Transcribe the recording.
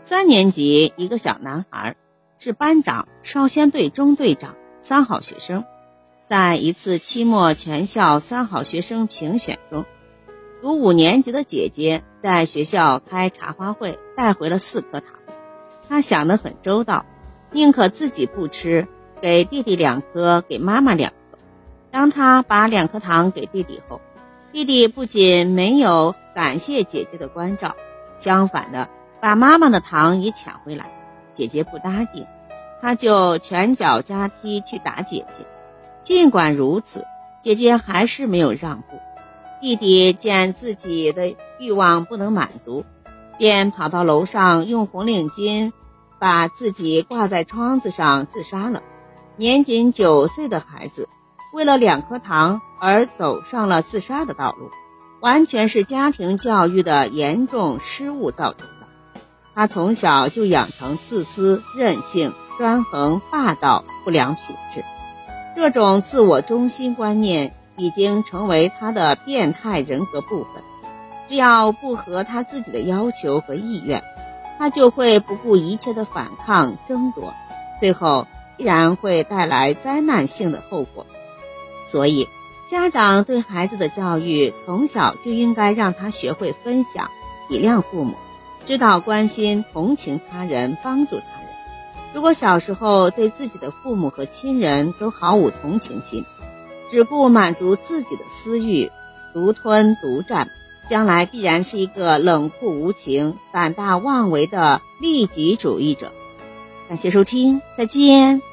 三年级一个小男孩，是班长、少先队中队长，三好学生。在一次期末全校三好学生评选中，读五年级的姐姐在学校开茶话会，带回了四颗糖。她想得很周到，宁可自己不吃，给弟弟两颗，给妈妈两颗。当她把两颗糖给弟弟后，弟弟不仅没有感谢姐姐的关照，相反的把妈妈的糖也抢回来。姐姐不答应，他就拳脚加踢去打姐姐。尽管如此，姐姐还是没有让步。弟弟见自己的欲望不能满足，便跑到楼上用红领巾把自己挂在窗子上自杀了。年仅九岁的孩子，为了两颗糖而走上了自杀的道路，完全是家庭教育的严重失误造成。他从小就养成自私、任性、专横、霸道不良品质。这种自我中心观念已经成为他的变态人格部分。只要不合他自己的要求和意愿，他就会不顾一切的反抗争夺，最后必然会带来灾难性的后果。所以，家长对孩子的教育从小就应该让他学会分享、体谅父母，知道关心、同情他人，帮助他人。如果小时候对自己的父母和亲人都毫无同情心，只顾满足自己的私欲，独吞独占，将来必然是一个冷酷无情、胆大妄为的利己主义者。感谢收听，再见。